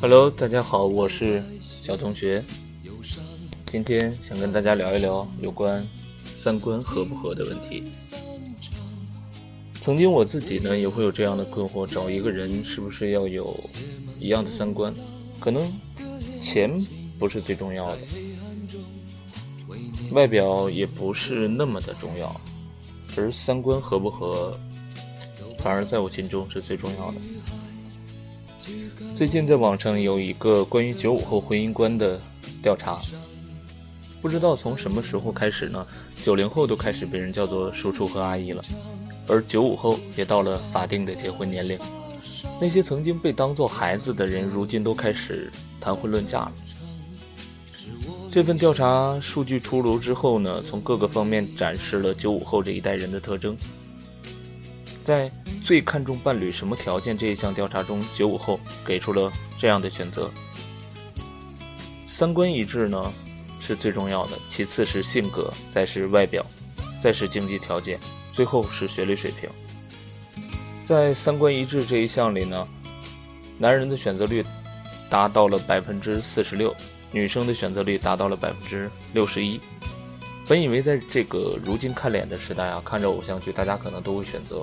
Hello，大家好，我是小同学。今天想跟大家聊一聊有关三观合不合的问题。曾经我自己呢也会有这样的困惑：找一个人是不是要有一样的三观？可能钱不是最重要的，外表也不是那么的重要，而三观合不合，反而在我心中是最重要的。最近在网上有一个关于九五后婚姻观的调查，不知道从什么时候开始呢？九零后都开始被人叫做叔叔和阿姨了，而九五后也到了法定的结婚年龄。那些曾经被当作孩子的人，如今都开始谈婚论嫁了。这份调查数据出炉之后呢，从各个方面展示了九五后这一代人的特征，在。最看重伴侣什么条件这一项调查中，九五后给出了这样的选择：三观一致呢是最重要的，其次是性格，再是外表，再是经济条件，最后是学历水平。在三观一致这一项里呢，男人的选择率达到了百分之四十六，女生的选择率达到了百分之六十一。本以为在这个如今看脸的时代啊，看着偶像剧，大家可能都会选择。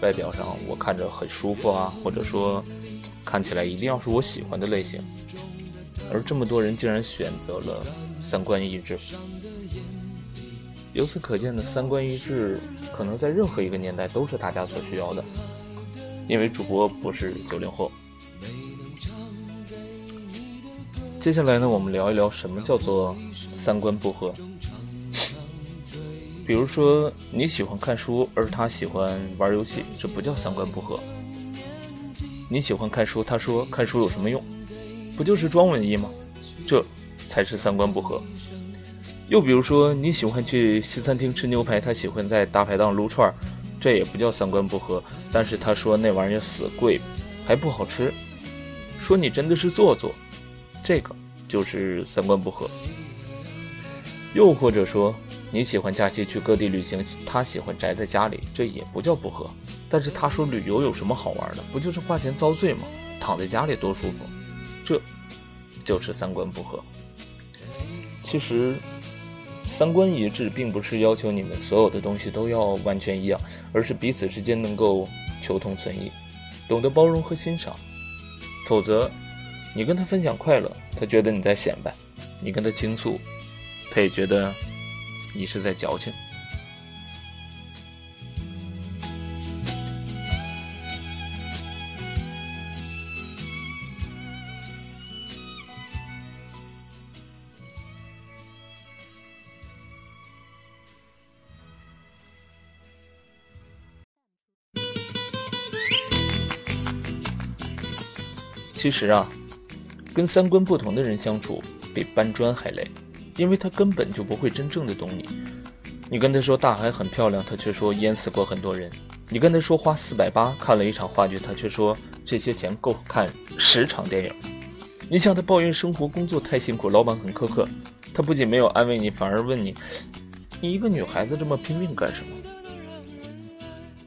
外表上我看着很舒服啊，或者说看起来一定要是我喜欢的类型，而这么多人竟然选择了三观一致。由此可见的三观一致，可能在任何一个年代都是大家所需要的。因为主播不是九零后。接下来呢，我们聊一聊什么叫做三观不合。比如说你喜欢看书，而他喜欢玩游戏，这不叫三观不合。你喜欢看书，他说看书有什么用？不就是装文艺吗？这才是三观不合。又比如说你喜欢去西餐厅吃牛排，他喜欢在大排档撸串儿，这也不叫三观不合。但是他说那玩意儿死贵，还不好吃，说你真的是做作，这个就是三观不合。又或者说。你喜欢假期去各地旅行，他喜欢宅在家里，这也不叫不合。但是他说旅游有什么好玩的？不就是花钱遭罪吗？躺在家里多舒服，这就是三观不合。其实，三观一致并不是要求你们所有的东西都要完全一样，而是彼此之间能够求同存异，懂得包容和欣赏。否则，你跟他分享快乐，他觉得你在显摆；你跟他倾诉，他也觉得。你是在矫情。其实啊，跟三观不同的人相处，比搬砖还累。因为他根本就不会真正的懂你，你跟他说大海很漂亮，他却说淹死过很多人；你跟他说花四百八看了一场话剧，他却说这些钱够看十场电影。你向他抱怨生活工作太辛苦，老板很苛刻，他不仅没有安慰你，反而问你：你一个女孩子这么拼命干什么？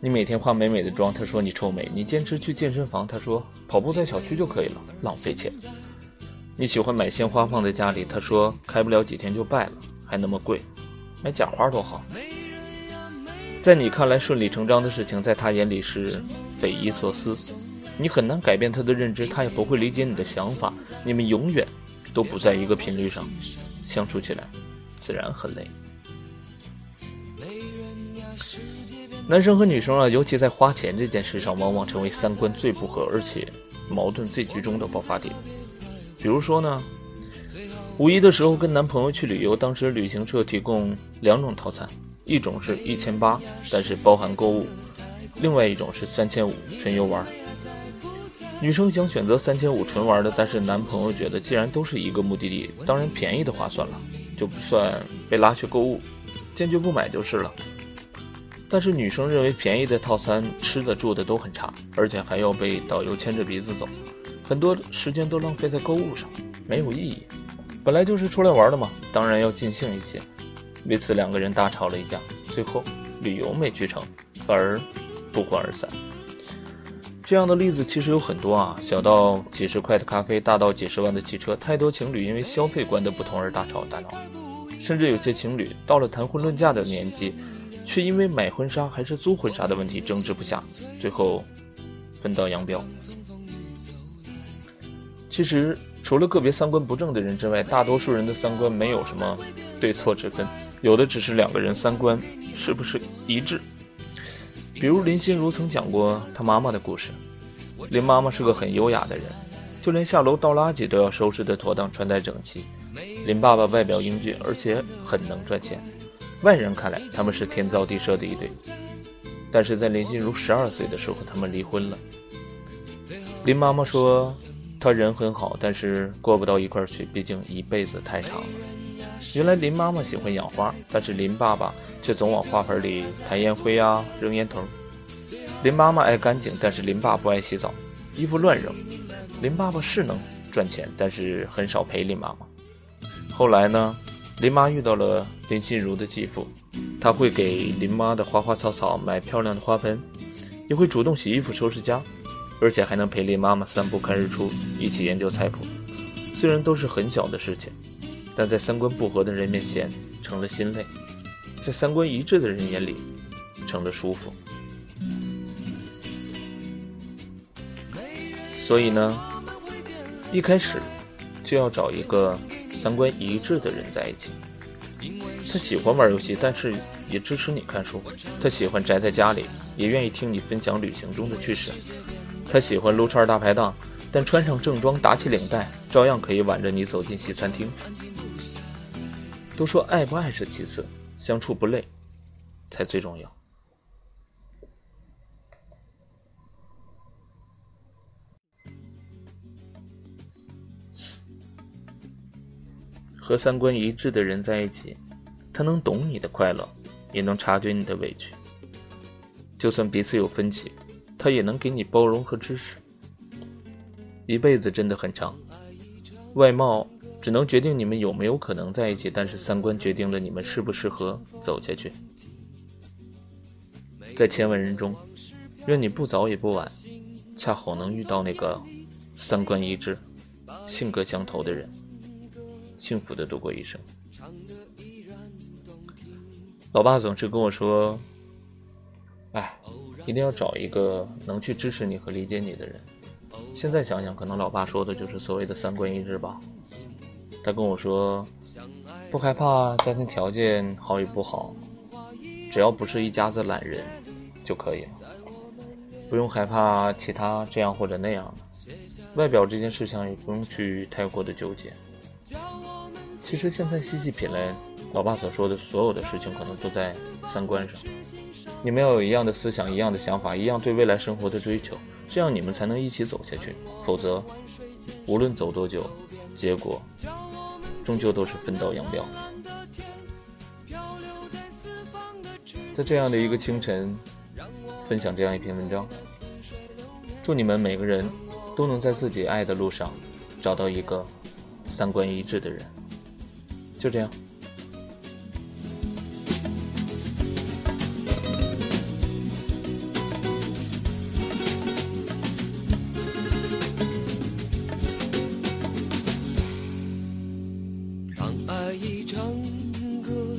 你每天化美美的妆，他说你臭美；你坚持去健身房，他说跑步在小区就可以了，浪费钱。你喜欢买鲜花放在家里，他说开不了几天就败了，还那么贵，买假花多好。在你看来顺理成章的事情，在他眼里是匪夷所思。你很难改变他的认知，他也不会理解你的想法。你们永远都不在一个频率上，相处起来自然很累。男生和女生啊，尤其在花钱这件事上，往往成为三观最不合，而且矛盾最集中的爆发点。比如说呢，五一的时候跟男朋友去旅游，当时旅行社提供两种套餐，一种是一千八，但是包含购物；另外一种是三千五纯游玩。女生想选择三千五纯玩的，但是男朋友觉得既然都是一个目的地，当然便宜的划算了，就不算被拉去购物，坚决不买就是了。但是女生认为便宜的套餐吃的住的都很差，而且还要被导游牵着鼻子走，很多时间都浪费在购物上，没有意义。本来就是出来玩的嘛，当然要尽兴一些。为此两个人大吵了一架，最后旅游没去成，反而不欢而散。这样的例子其实有很多啊，小到几十块的咖啡，大到几十万的汽车，太多情侣因为消费观的不同而大吵大闹，甚至有些情侣到了谈婚论嫁的年纪，却因为买婚纱还是租婚纱的问题争执不下，最后分道扬镳。其实除了个别三观不正的人之外，大多数人的三观没有什么对错之分，有的只是两个人三观是不是一致。比如林心如曾讲过她妈妈的故事。林妈妈是个很优雅的人，就连下楼倒垃圾都要收拾得妥当，穿戴整齐。林爸爸外表英俊，而且很能赚钱，外人看来他们是天造地设的一对。但是在林心如十二岁的时候，他们离婚了。林妈妈说，他人很好，但是过不到一块去，毕竟一辈子太长了。原来林妈妈喜欢养花，但是林爸爸却总往花盆里弹烟灰啊，扔烟头。林妈妈爱干净，但是林爸不爱洗澡，衣服乱扔。林爸爸是能赚钱，但是很少陪林妈妈。后来呢，林妈遇到了林心如的继父，他会给林妈的花花草草买漂亮的花盆，也会主动洗衣服、收拾家，而且还能陪林妈妈散步看日出，一起研究菜谱。虽然都是很小的事情。但在三观不合的人面前成了心累，在三观一致的人眼里成了舒服。所以呢，一开始就要找一个三观一致的人在一起。他喜欢玩游戏，但是也支持你看书；他喜欢宅在家里，也愿意听你分享旅行中的趣事；他喜欢撸串大排档，但穿上正装打起领带，照样可以挽着你走进西餐厅。都说爱不爱是其次，相处不累才最重要。和三观一致的人在一起，他能懂你的快乐，也能察觉你的委屈。就算彼此有分歧，他也能给你包容和支持。一辈子真的很长，外貌。只能决定你们有没有可能在一起，但是三观决定了你们适不适合走下去。在千万人中，愿你不早也不晚，恰好能遇到那个三观一致、性格相投的人，幸福的度过一生。老爸总是跟我说：“哎，一定要找一个能去支持你和理解你的人。”现在想想，可能老爸说的就是所谓的三观一致吧。他跟我说，不害怕家庭条件好与不好，只要不是一家子懒人就可以了，不用害怕其他这样或者那样的，外表这件事情也不用去太过的纠结。其实现在细细品来，老爸所说的所有的事情，可能都在三观上。你们要有一样的思想、一样的想法、一样对未来生活的追求，这样你们才能一起走下去。否则，无论走多久，结果。终究都是分道扬镳。在这样的一个清晨，分享这样一篇文章，祝你们每个人都能在自己爱的路上找到一个三观一致的人。就这样。当爱已成歌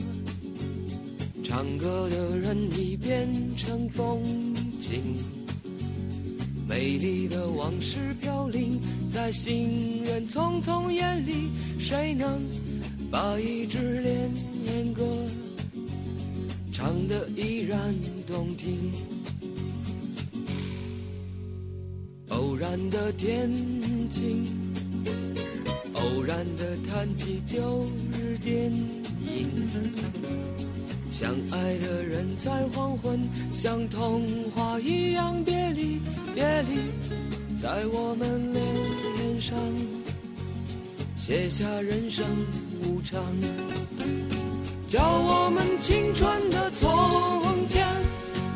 唱歌的人已变成风景，美丽的往事飘零在行人匆匆眼里，谁能把一支恋恋歌唱得依然动听？偶然的天晴，偶然的谈起旧日电影。相爱的人在黄昏，像童话一样别离，别离，在我们脸上写下人生唱，叫我们青春的从前，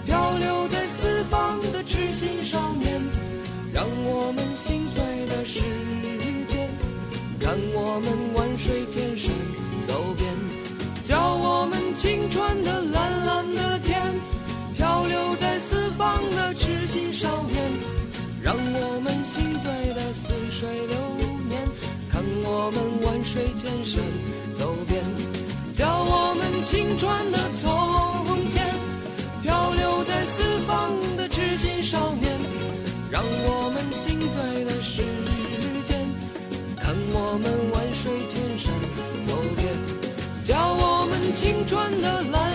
漂流在四方的痴心少年，让我们心碎的时间，让我们万水千山走遍。叫我们青春的蓝蓝的天，漂流在四方的痴心少年，让我们心醉的似水流年，看我们万水千山。青春的从前，漂流在四方的痴心少年，让我们心醉的时间，看我们万水千山走遍，叫我们青春的蓝。